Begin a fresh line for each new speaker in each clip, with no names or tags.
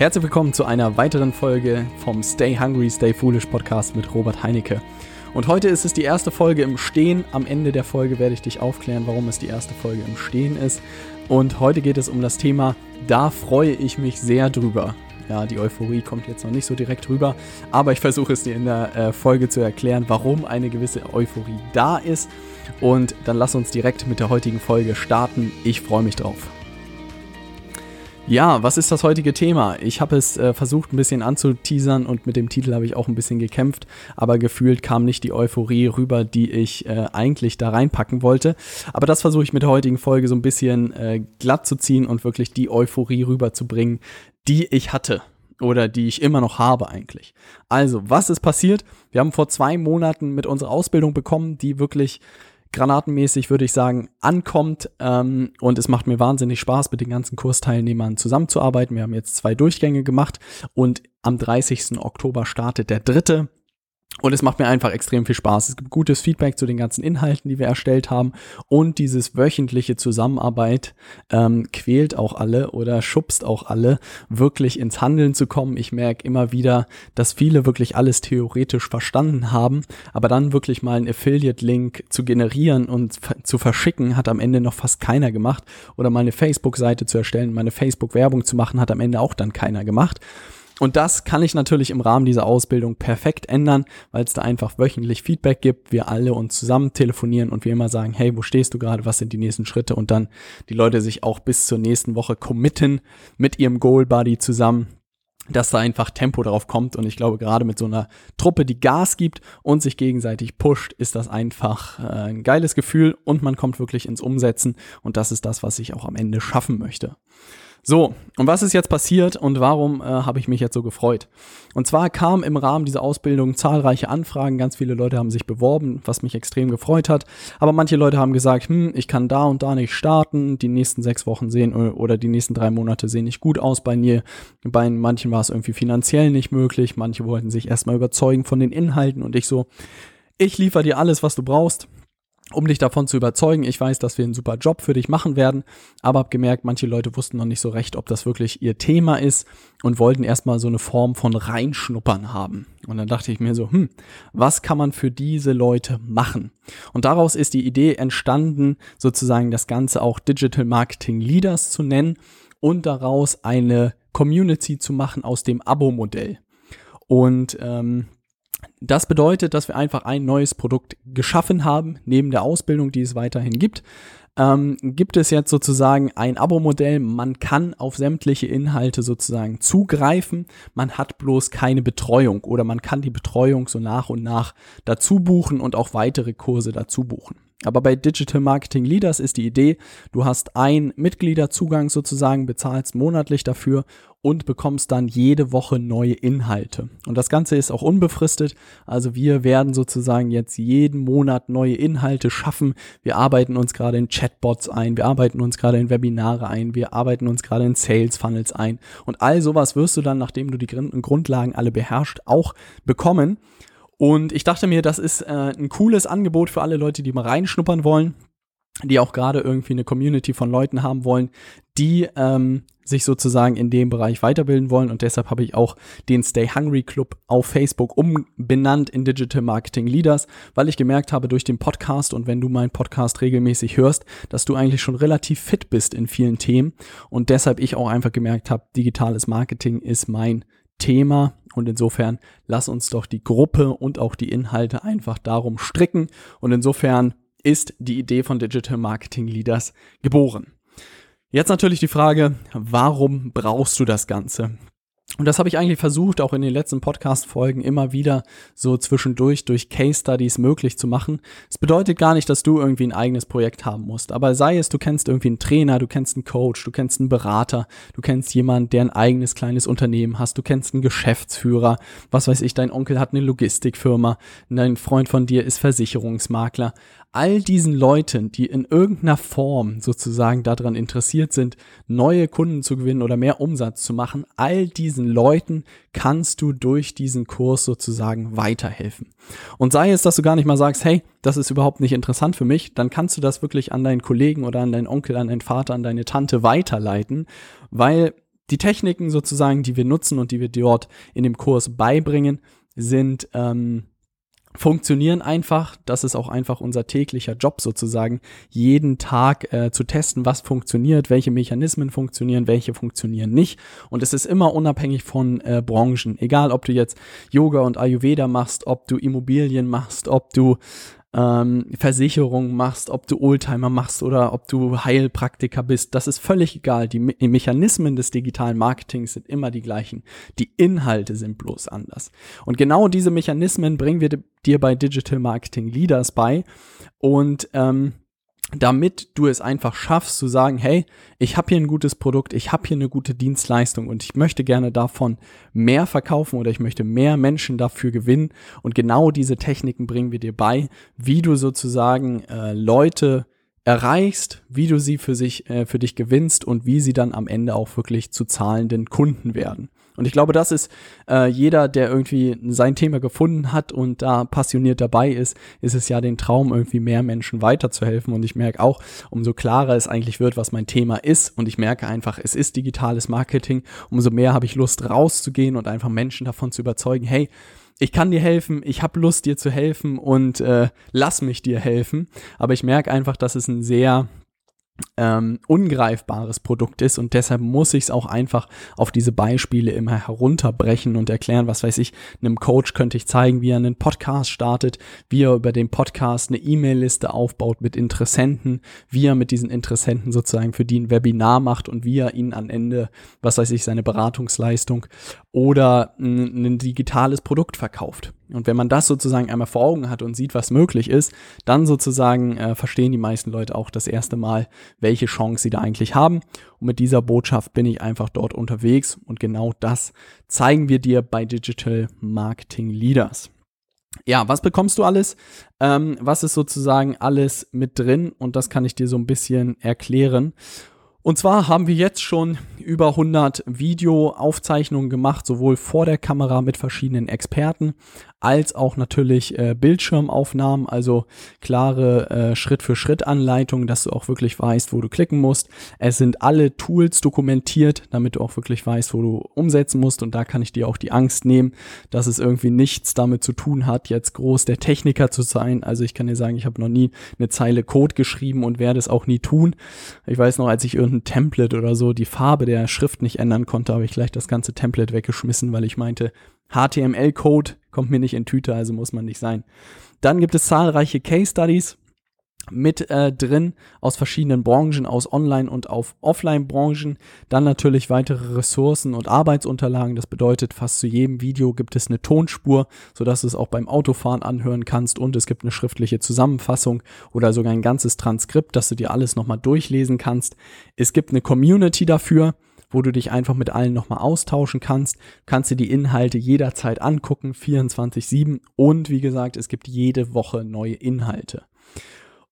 Herzlich willkommen zu einer weiteren Folge vom Stay Hungry, Stay Foolish Podcast mit Robert Heinecke. Und heute ist es die erste Folge im Stehen. Am Ende der Folge werde ich dich aufklären, warum es die erste Folge im Stehen ist. Und heute geht es um das Thema, da freue ich mich sehr drüber. Ja, die Euphorie kommt jetzt noch nicht so direkt rüber, aber ich versuche es dir in der äh, Folge zu erklären, warum eine gewisse Euphorie da ist. Und dann lass uns direkt mit der heutigen Folge starten. Ich freue mich drauf. Ja, was ist das heutige Thema? Ich habe es äh, versucht ein bisschen anzuteasern und mit dem Titel habe ich auch ein bisschen gekämpft, aber gefühlt kam nicht die Euphorie rüber, die ich äh, eigentlich da reinpacken wollte. Aber das versuche ich mit der heutigen Folge so ein bisschen äh, glatt zu ziehen und wirklich die Euphorie rüberzubringen, die ich hatte oder die ich immer noch habe eigentlich. Also, was ist passiert? Wir haben vor zwei Monaten mit unserer Ausbildung bekommen, die wirklich granatenmäßig, würde ich sagen, ankommt. Ähm, und es macht mir wahnsinnig Spaß, mit den ganzen Kursteilnehmern zusammenzuarbeiten. Wir haben jetzt zwei Durchgänge gemacht und am 30. Oktober startet der dritte. Und es macht mir einfach extrem viel Spaß. Es gibt gutes Feedback zu den ganzen Inhalten, die wir erstellt haben. Und dieses wöchentliche Zusammenarbeit ähm, quält auch alle oder schubst auch alle, wirklich ins Handeln zu kommen. Ich merke immer wieder, dass viele wirklich alles theoretisch verstanden haben, aber dann wirklich mal einen Affiliate-Link zu generieren und zu verschicken, hat am Ende noch fast keiner gemacht. Oder mal eine Facebook-Seite zu erstellen, meine Facebook-Werbung zu machen, hat am Ende auch dann keiner gemacht. Und das kann ich natürlich im Rahmen dieser Ausbildung perfekt ändern, weil es da einfach wöchentlich Feedback gibt, wir alle uns zusammen telefonieren und wir immer sagen, hey, wo stehst du gerade, was sind die nächsten Schritte und dann die Leute sich auch bis zur nächsten Woche committen mit ihrem Goal Buddy zusammen, dass da einfach Tempo drauf kommt. Und ich glaube, gerade mit so einer Truppe, die Gas gibt und sich gegenseitig pusht, ist das einfach äh, ein geiles Gefühl und man kommt wirklich ins Umsetzen. Und das ist das, was ich auch am Ende schaffen möchte. So, und was ist jetzt passiert und warum äh, habe ich mich jetzt so gefreut? Und zwar kamen im Rahmen dieser Ausbildung zahlreiche Anfragen, ganz viele Leute haben sich beworben, was mich extrem gefreut hat. Aber manche Leute haben gesagt, hm, ich kann da und da nicht starten, die nächsten sechs Wochen sehen äh, oder die nächsten drei Monate sehen nicht gut aus bei mir. Bei manchen war es irgendwie finanziell nicht möglich, manche wollten sich erstmal überzeugen von den Inhalten und ich so, ich liefere dir alles, was du brauchst um dich davon zu überzeugen. Ich weiß, dass wir einen super Job für dich machen werden, aber habe gemerkt, manche Leute wussten noch nicht so recht, ob das wirklich ihr Thema ist und wollten erstmal so eine Form von Reinschnuppern haben. Und dann dachte ich mir so, hm, was kann man für diese Leute machen? Und daraus ist die Idee entstanden, sozusagen das Ganze auch Digital Marketing Leaders zu nennen und daraus eine Community zu machen aus dem Abo-Modell. Und ähm, das bedeutet, dass wir einfach ein neues Produkt geschaffen haben, neben der Ausbildung, die es weiterhin gibt. Ähm, gibt es jetzt sozusagen ein Abo-Modell. Man kann auf sämtliche Inhalte sozusagen zugreifen. Man hat bloß keine Betreuung oder man kann die Betreuung so nach und nach dazu buchen und auch weitere Kurse dazu buchen. Aber bei Digital Marketing Leaders ist die Idee, du hast einen Mitgliederzugang sozusagen, bezahlst monatlich dafür und bekommst dann jede Woche neue Inhalte. Und das Ganze ist auch unbefristet. Also wir werden sozusagen jetzt jeden Monat neue Inhalte schaffen. Wir arbeiten uns gerade in Chatbots ein, wir arbeiten uns gerade in Webinare ein, wir arbeiten uns gerade in Sales Funnels ein. Und all sowas wirst du dann, nachdem du die Grundlagen alle beherrscht, auch bekommen. Und ich dachte mir, das ist äh, ein cooles Angebot für alle Leute, die mal reinschnuppern wollen, die auch gerade irgendwie eine Community von Leuten haben wollen, die ähm, sich sozusagen in dem Bereich weiterbilden wollen. Und deshalb habe ich auch den Stay Hungry Club auf Facebook umbenannt in Digital Marketing Leaders, weil ich gemerkt habe durch den Podcast und wenn du meinen Podcast regelmäßig hörst, dass du eigentlich schon relativ fit bist in vielen Themen. Und deshalb ich auch einfach gemerkt habe, digitales Marketing ist mein Thema und insofern lass uns doch die Gruppe und auch die Inhalte einfach darum stricken. Und insofern ist die Idee von Digital Marketing Leaders geboren. Jetzt natürlich die Frage, warum brauchst du das Ganze? Und das habe ich eigentlich versucht, auch in den letzten Podcast-Folgen immer wieder so zwischendurch durch Case Studies möglich zu machen. Es bedeutet gar nicht, dass du irgendwie ein eigenes Projekt haben musst. Aber sei es, du kennst irgendwie einen Trainer, du kennst einen Coach, du kennst einen Berater, du kennst jemanden, der ein eigenes kleines Unternehmen hast, du kennst einen Geschäftsführer, was weiß ich, dein Onkel hat eine Logistikfirma, dein Freund von dir ist Versicherungsmakler all diesen Leuten, die in irgendeiner Form sozusagen daran interessiert sind, neue Kunden zu gewinnen oder mehr Umsatz zu machen, all diesen Leuten kannst du durch diesen Kurs sozusagen weiterhelfen. Und sei es, dass du gar nicht mal sagst, hey, das ist überhaupt nicht interessant für mich, dann kannst du das wirklich an deinen Kollegen oder an deinen Onkel, an deinen Vater, an deine Tante weiterleiten, weil die Techniken sozusagen, die wir nutzen und die wir dort in dem Kurs beibringen, sind ähm, funktionieren einfach. Das ist auch einfach unser täglicher Job sozusagen, jeden Tag äh, zu testen, was funktioniert, welche Mechanismen funktionieren, welche funktionieren nicht. Und es ist immer unabhängig von äh, Branchen. Egal, ob du jetzt Yoga und Ayurveda machst, ob du Immobilien machst, ob du ähm, Versicherung machst, ob du Oldtimer machst oder ob du Heilpraktiker bist, das ist völlig egal. Die, Me Mechanismen des digitalen Marketings sind immer die gleichen. Die Inhalte sind bloß anders. Und genau diese Mechanismen bringen wir dir bei Digital Marketing Leaders bei. Und ähm, damit du es einfach schaffst zu sagen, hey, ich habe hier ein gutes Produkt, ich habe hier eine gute Dienstleistung und ich möchte gerne davon mehr verkaufen oder ich möchte mehr Menschen dafür gewinnen. Und genau diese Techniken bringen wir dir bei, wie du sozusagen äh, Leute erreichst, wie du sie für sich, äh, für dich gewinnst und wie sie dann am Ende auch wirklich zu zahlenden Kunden werden. Und ich glaube, das ist äh, jeder, der irgendwie sein Thema gefunden hat und da passioniert dabei ist, ist es ja den Traum, irgendwie mehr Menschen weiterzuhelfen. Und ich merke auch, umso klarer es eigentlich wird, was mein Thema ist, und ich merke einfach, es ist digitales Marketing, umso mehr habe ich Lust rauszugehen und einfach Menschen davon zu überzeugen, hey, ich kann dir helfen, ich habe Lust dir zu helfen und äh, lass mich dir helfen. Aber ich merke einfach, dass es ein sehr ähm, ungreifbares Produkt ist und deshalb muss ich es auch einfach auf diese Beispiele immer herunterbrechen und erklären, was weiß ich, einem Coach könnte ich zeigen, wie er einen Podcast startet, wie er über den Podcast eine E-Mail-Liste aufbaut mit Interessenten, wie er mit diesen Interessenten sozusagen für die ein Webinar macht und wie er ihnen am Ende, was weiß ich, seine Beratungsleistung oder ein, ein digitales Produkt verkauft. Und wenn man das sozusagen einmal vor Augen hat und sieht, was möglich ist, dann sozusagen äh, verstehen die meisten Leute auch das erste Mal, welche Chance sie da eigentlich haben. Und mit dieser Botschaft bin ich einfach dort unterwegs und genau das zeigen wir dir bei Digital Marketing Leaders. Ja, was bekommst du alles? Ähm, was ist sozusagen alles mit drin? Und das kann ich dir so ein bisschen erklären. Und zwar haben wir jetzt schon über 100 Videoaufzeichnungen gemacht, sowohl vor der Kamera mit verschiedenen Experten, als auch natürlich äh, Bildschirmaufnahmen, also klare äh, Schritt-für-Schritt-Anleitungen, dass du auch wirklich weißt, wo du klicken musst. Es sind alle Tools dokumentiert, damit du auch wirklich weißt, wo du umsetzen musst. Und da kann ich dir auch die Angst nehmen, dass es irgendwie nichts damit zu tun hat, jetzt groß der Techniker zu sein. Also ich kann dir sagen, ich habe noch nie eine Zeile Code geschrieben und werde es auch nie tun. Ich weiß noch, als ich irgendein Template oder so die Farbe der Schrift nicht ändern konnte, habe ich gleich das ganze Template weggeschmissen, weil ich meinte, HTML-Code kommt mir nicht in Tüte, also muss man nicht sein. Dann gibt es zahlreiche Case Studies mit äh, drin aus verschiedenen Branchen, aus Online- und auf Offline-Branchen. Dann natürlich weitere Ressourcen und Arbeitsunterlagen. Das bedeutet, fast zu jedem Video gibt es eine Tonspur, sodass du es auch beim Autofahren anhören kannst. Und es gibt eine schriftliche Zusammenfassung oder sogar ein ganzes Transkript, dass du dir alles nochmal durchlesen kannst. Es gibt eine Community dafür wo du dich einfach mit allen nochmal austauschen kannst. Kannst dir die Inhalte jederzeit angucken, 24-7. Und wie gesagt, es gibt jede Woche neue Inhalte.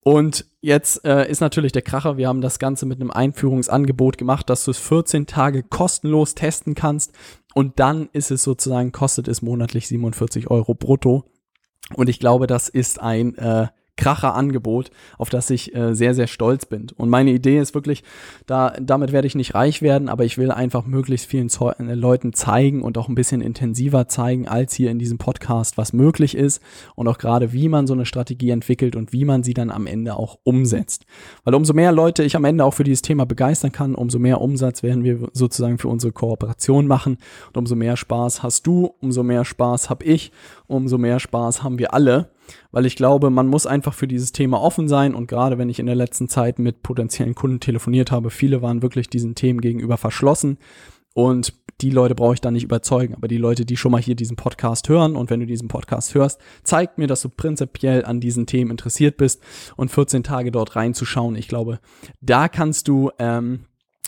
Und jetzt äh, ist natürlich der Kracher, wir haben das Ganze mit einem Einführungsangebot gemacht, dass du es 14 Tage kostenlos testen kannst. Und dann ist es sozusagen, kostet es monatlich 47 Euro brutto. Und ich glaube, das ist ein äh, Kracher-Angebot, auf das ich äh, sehr, sehr stolz bin. Und meine Idee ist wirklich, da, damit werde ich nicht reich werden, aber ich will einfach möglichst vielen Zeu äh, Leuten zeigen und auch ein bisschen intensiver zeigen, als hier in diesem Podcast, was möglich ist und auch gerade, wie man so eine Strategie entwickelt und wie man sie dann am Ende auch umsetzt. Weil umso mehr Leute ich am Ende auch für dieses Thema begeistern kann, umso mehr Umsatz werden wir sozusagen für unsere Kooperation machen und umso mehr Spaß hast du, umso mehr Spaß habe ich, umso mehr Spaß haben wir alle weil ich glaube, man muss einfach für dieses Thema offen sein und gerade wenn ich in der letzten Zeit mit potenziellen Kunden telefoniert habe, viele waren wirklich diesen Themen gegenüber verschlossen und die Leute brauche ich da nicht überzeugen, aber die Leute, die schon mal hier diesen Podcast hören und wenn du diesen Podcast hörst, zeigt mir, dass du prinzipiell an diesen Themen interessiert bist und 14 Tage dort reinzuschauen. Ich glaube, da kannst du ähm,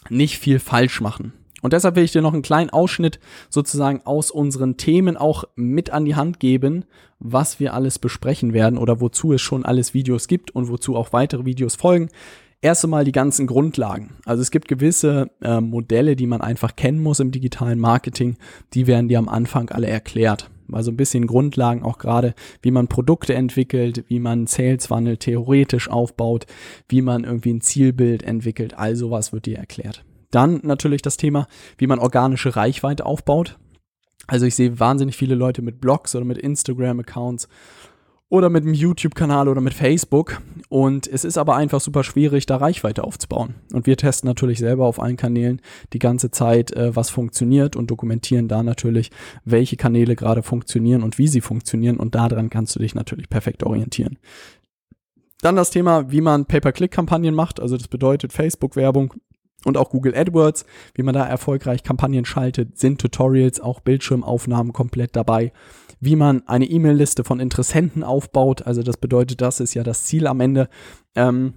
nicht viel falsch machen. Und deshalb will ich dir noch einen kleinen Ausschnitt sozusagen aus unseren Themen auch mit an die Hand geben, was wir alles besprechen werden oder wozu es schon alles Videos gibt und wozu auch weitere Videos folgen. Erst einmal die ganzen Grundlagen. Also es gibt gewisse äh, Modelle, die man einfach kennen muss im digitalen Marketing. Die werden dir am Anfang alle erklärt. Also ein bisschen Grundlagen auch gerade, wie man Produkte entwickelt, wie man Sales Funnel theoretisch aufbaut, wie man irgendwie ein Zielbild entwickelt. All sowas wird dir erklärt. Dann natürlich das Thema, wie man organische Reichweite aufbaut. Also ich sehe wahnsinnig viele Leute mit Blogs oder mit Instagram-Accounts oder mit einem YouTube-Kanal oder mit Facebook. Und es ist aber einfach super schwierig, da Reichweite aufzubauen. Und wir testen natürlich selber auf allen Kanälen die ganze Zeit, äh, was funktioniert und dokumentieren da natürlich, welche Kanäle gerade funktionieren und wie sie funktionieren. Und daran kannst du dich natürlich perfekt orientieren. Dann das Thema, wie man Pay-per-Click-Kampagnen macht. Also das bedeutet Facebook-Werbung und auch Google AdWords, wie man da erfolgreich Kampagnen schaltet, sind Tutorials, auch Bildschirmaufnahmen komplett dabei wie man eine E-Mail-Liste von Interessenten aufbaut. Also das bedeutet, das ist ja das Ziel am Ende. Ähm,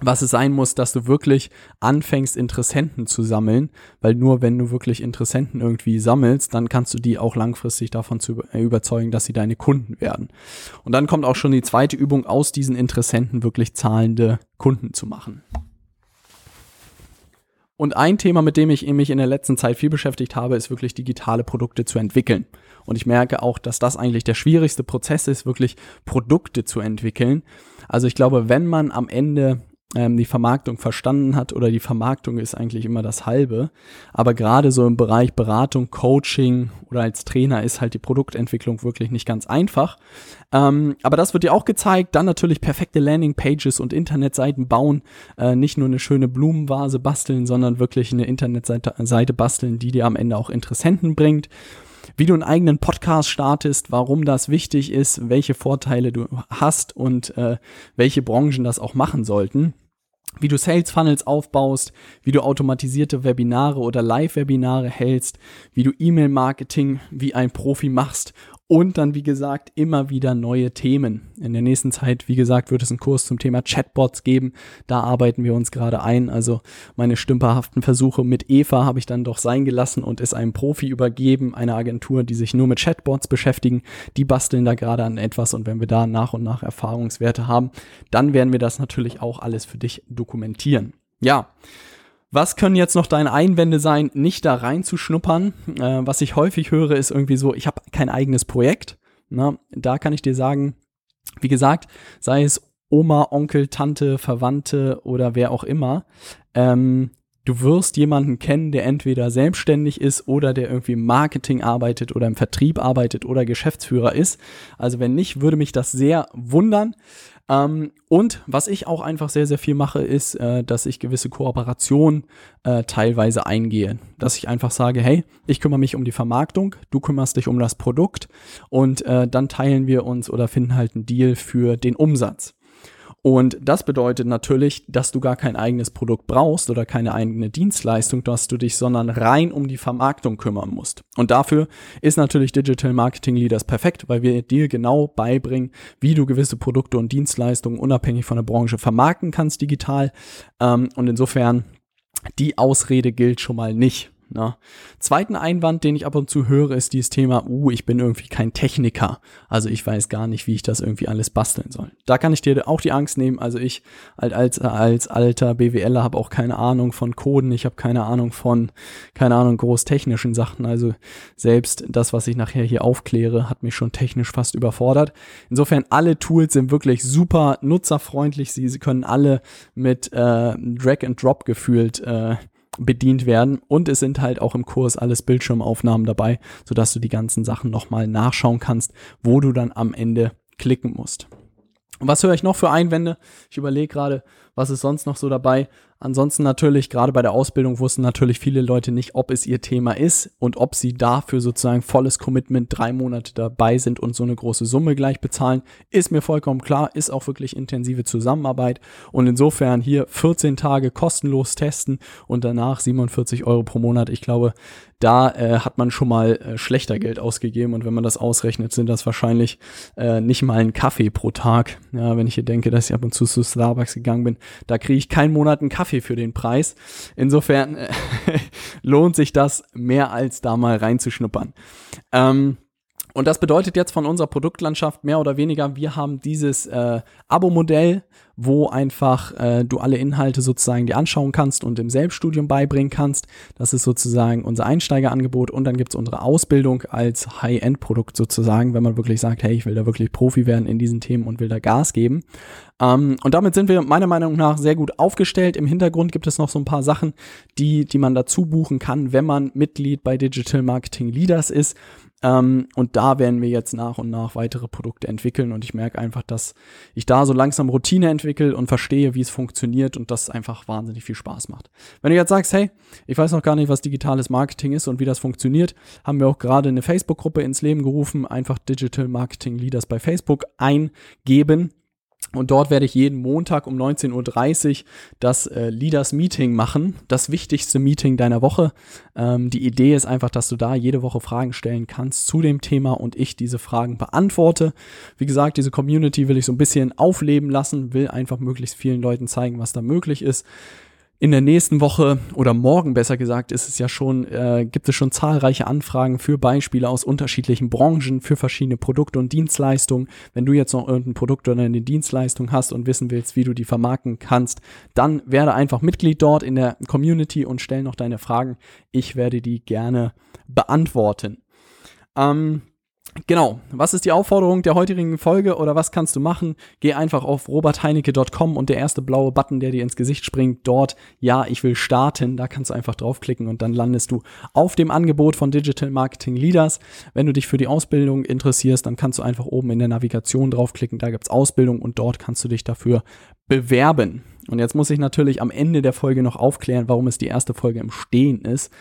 was es sein muss, dass du wirklich anfängst, Interessenten zu sammeln, weil nur wenn du wirklich Interessenten irgendwie sammelst, dann kannst du die auch langfristig davon zu überzeugen, dass sie deine Kunden werden. Und dann kommt auch schon die zweite Übung, aus diesen Interessenten wirklich zahlende Kunden zu machen. Und ein Thema, mit dem ich mich in der letzten Zeit viel beschäftigt habe, ist wirklich digitale Produkte zu entwickeln. Und ich merke auch, dass das eigentlich der schwierigste Prozess ist, wirklich Produkte zu entwickeln. Also ich glaube, wenn man am Ende ähm, die Vermarktung verstanden hat oder die Vermarktung ist eigentlich immer das halbe. Aber gerade so im Bereich Beratung, Coaching oder als Trainer ist halt die Produktentwicklung wirklich nicht ganz einfach. Ähm, aber das wird dir auch gezeigt. Dann natürlich perfekte Landingpages und Internetseiten bauen. Äh, nicht nur eine schöne Blumenvase basteln, sondern wirklich eine Internetseite basteln, die dir am Ende auch Interessenten bringt wie du einen eigenen Podcast startest, warum das wichtig ist, welche Vorteile du hast und äh, welche Branchen das auch machen sollten wie du Sales Funnels aufbaust, wie du automatisierte Webinare oder Live-Webinare hältst, wie du E-Mail-Marketing wie ein Profi machst und dann, wie gesagt, immer wieder neue Themen. In der nächsten Zeit, wie gesagt, wird es einen Kurs zum Thema Chatbots geben. Da arbeiten wir uns gerade ein. Also meine stümperhaften Versuche mit Eva habe ich dann doch sein gelassen und es einem Profi übergeben, einer Agentur, die sich nur mit Chatbots beschäftigen. Die basteln da gerade an etwas und wenn wir da nach und nach Erfahrungswerte haben, dann werden wir das natürlich auch alles für dich dokumentieren. Ja. Was können jetzt noch deine Einwände sein, nicht da reinzuschnuppern? Äh, was ich häufig höre, ist irgendwie so, ich habe kein eigenes Projekt. Na, da kann ich dir sagen, wie gesagt, sei es Oma, Onkel, Tante, Verwandte oder wer auch immer, ähm, du wirst jemanden kennen, der entweder selbstständig ist oder der irgendwie im Marketing arbeitet oder im Vertrieb arbeitet oder Geschäftsführer ist. Also wenn nicht, würde mich das sehr wundern. Ähm, und was ich auch einfach sehr, sehr viel mache, ist, äh, dass ich gewisse Kooperationen äh, teilweise eingehe. Dass ich einfach sage, hey, ich kümmere mich um die Vermarktung, du kümmerst dich um das Produkt und äh, dann teilen wir uns oder finden halt einen Deal für den Umsatz. Und das bedeutet natürlich, dass du gar kein eigenes Produkt brauchst oder keine eigene Dienstleistung, dass du dich, sondern rein um die Vermarktung kümmern musst. Und dafür ist natürlich Digital Marketing Leaders perfekt, weil wir dir genau beibringen, wie du gewisse Produkte und Dienstleistungen unabhängig von der Branche vermarkten kannst digital. Ähm, und insofern, die Ausrede gilt schon mal nicht. Ne? Zweiten Einwand, den ich ab und zu höre, ist dieses Thema, uh, ich bin irgendwie kein Techniker. Also ich weiß gar nicht, wie ich das irgendwie alles basteln soll. Da kann ich dir auch die Angst nehmen. Also ich als, als, als alter BWLer habe auch keine Ahnung von Coden. Ich habe keine Ahnung von, keine Ahnung, großtechnischen Sachen. Also selbst das, was ich nachher hier aufkläre, hat mich schon technisch fast überfordert. Insofern, alle Tools sind wirklich super nutzerfreundlich. Sie, sie können alle mit äh, Drag and Drop gefühlt äh, bedient werden. Und es sind halt auch im Kurs alles Bildschirmaufnahmen dabei, sodass du die ganzen Sachen nochmal nachschauen kannst, wo du dann am Ende klicken musst. Und was höre ich noch für Einwände? Ich überlege gerade, was ist sonst noch so dabei? Ansonsten natürlich, gerade bei der Ausbildung wussten natürlich viele Leute nicht, ob es ihr Thema ist und ob sie dafür sozusagen volles Commitment drei Monate dabei sind und so eine große Summe gleich bezahlen. Ist mir vollkommen klar, ist auch wirklich intensive Zusammenarbeit und insofern hier 14 Tage kostenlos testen und danach 47 Euro pro Monat. Ich glaube, da äh, hat man schon mal äh, schlechter Geld ausgegeben und wenn man das ausrechnet, sind das wahrscheinlich äh, nicht mal ein Kaffee pro Tag. Ja, wenn ich hier denke, dass ich ab und zu zu Starbucks gegangen bin, da kriege ich keinen Monat einen Kaffee für den Preis. Insofern äh, lohnt sich das mehr als da mal reinzuschnuppern. Ähm, und das bedeutet jetzt von unserer Produktlandschaft mehr oder weniger, wir haben dieses äh, Abo-Modell, wo einfach äh, du alle Inhalte sozusagen dir anschauen kannst und im Selbststudium beibringen kannst. Das ist sozusagen unser Einsteigerangebot und dann gibt es unsere Ausbildung als High-End-Produkt sozusagen, wenn man wirklich sagt, hey, ich will da wirklich Profi werden in diesen Themen und will da Gas geben. Ähm, und damit sind wir meiner Meinung nach sehr gut aufgestellt. Im Hintergrund gibt es noch so ein paar Sachen, die, die man dazu buchen kann, wenn man Mitglied bei Digital Marketing Leaders ist. Ähm, und da werden wir jetzt nach und nach weitere Produkte entwickeln. Und ich merke einfach, dass ich da so langsam Routine entwickle und verstehe, wie es funktioniert und das einfach wahnsinnig viel Spaß macht. Wenn du jetzt sagst, hey, ich weiß noch gar nicht, was digitales Marketing ist und wie das funktioniert, haben wir auch gerade eine Facebook-Gruppe ins Leben gerufen. Einfach Digital Marketing Leaders bei Facebook eingeben und dort werde ich jeden Montag um 19.30 Uhr das äh, Leaders Meeting machen, das wichtigste Meeting deiner Woche. Ähm, die Idee ist einfach, dass du da jede Woche Fragen stellen kannst zu dem Thema und ich diese Fragen beantworte. Wie gesagt, diese Community will ich so ein bisschen aufleben lassen, will einfach möglichst vielen Leuten zeigen, was da möglich ist in der nächsten Woche oder morgen besser gesagt ist es ja schon, äh, gibt es schon zahlreiche Anfragen für Beispiele aus unterschiedlichen Branchen, für verschiedene Produkte und Dienstleistungen. Wenn du jetzt noch irgendein Produkt oder eine Dienstleistung hast und wissen willst, wie du die vermarkten kannst, dann werde einfach Mitglied dort in der Community und stell noch deine Fragen. Ich werde die gerne beantworten. Ähm, Genau, was ist die Aufforderung der heutigen Folge oder was kannst du machen? Geh einfach auf robertheinecke.com und der erste blaue Button, der dir ins Gesicht springt, dort, ja, ich will starten, da kannst du einfach draufklicken und dann landest du auf dem Angebot von Digital Marketing Leaders. Wenn du dich für die Ausbildung interessierst, dann kannst du einfach oben in der Navigation draufklicken, da gibt's Ausbildung und dort kannst du dich dafür bewerben. Und jetzt muss ich natürlich am Ende der Folge noch aufklären, warum es die erste Folge im Stehen ist.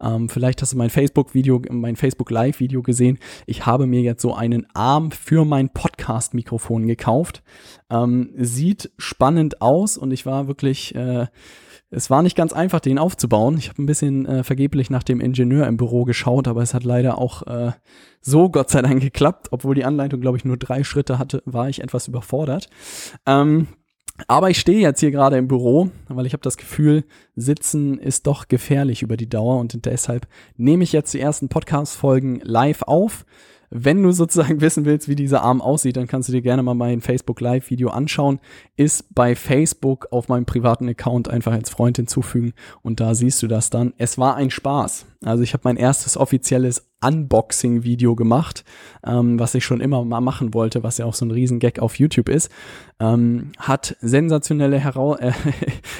Ähm, vielleicht hast du mein Facebook-Video, mein Facebook-Live-Video gesehen. Ich habe mir jetzt so einen Arm für mein Podcast-Mikrofon gekauft. Ähm, sieht spannend aus und ich war wirklich, äh, es war nicht ganz einfach, den aufzubauen. Ich habe ein bisschen äh, vergeblich nach dem Ingenieur im Büro geschaut, aber es hat leider auch äh, so Gott sei Dank geklappt. Obwohl die Anleitung, glaube ich, nur drei Schritte hatte, war ich etwas überfordert. Ähm, aber ich stehe jetzt hier gerade im Büro, weil ich habe das Gefühl, sitzen ist doch gefährlich über die Dauer und deshalb nehme ich jetzt die ersten Podcast-Folgen live auf. Wenn du sozusagen wissen willst, wie dieser Arm aussieht, dann kannst du dir gerne mal mein Facebook Live Video anschauen. Ist bei Facebook auf meinem privaten Account einfach als Freund hinzufügen und da siehst du das dann. Es war ein Spaß. Also ich habe mein erstes offizielles Unboxing-Video gemacht, ähm, was ich schon immer mal machen wollte, was ja auch so ein Riesengag auf YouTube ist. Ähm, hat sensationelle Hera äh,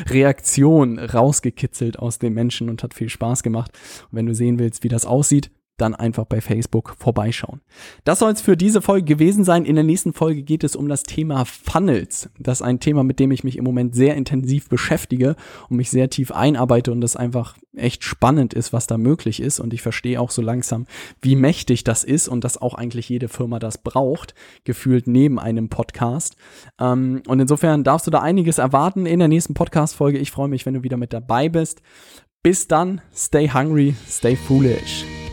Reaktion rausgekitzelt aus den Menschen und hat viel Spaß gemacht. Und wenn du sehen willst, wie das aussieht, dann einfach bei Facebook vorbeischauen. Das soll es für diese Folge gewesen sein. In der nächsten Folge geht es um das Thema Funnels. Das ist ein Thema, mit dem ich mich im Moment sehr intensiv beschäftige und mich sehr tief einarbeite und das einfach echt spannend ist, was da möglich ist. Und ich verstehe auch so langsam, wie mächtig das ist und dass auch eigentlich jede Firma das braucht, gefühlt neben einem Podcast. Ähm, und insofern darfst du da einiges erwarten in der nächsten Podcast-Folge. Ich freue mich, wenn du wieder mit dabei bist. Bis dann, stay hungry, stay foolish.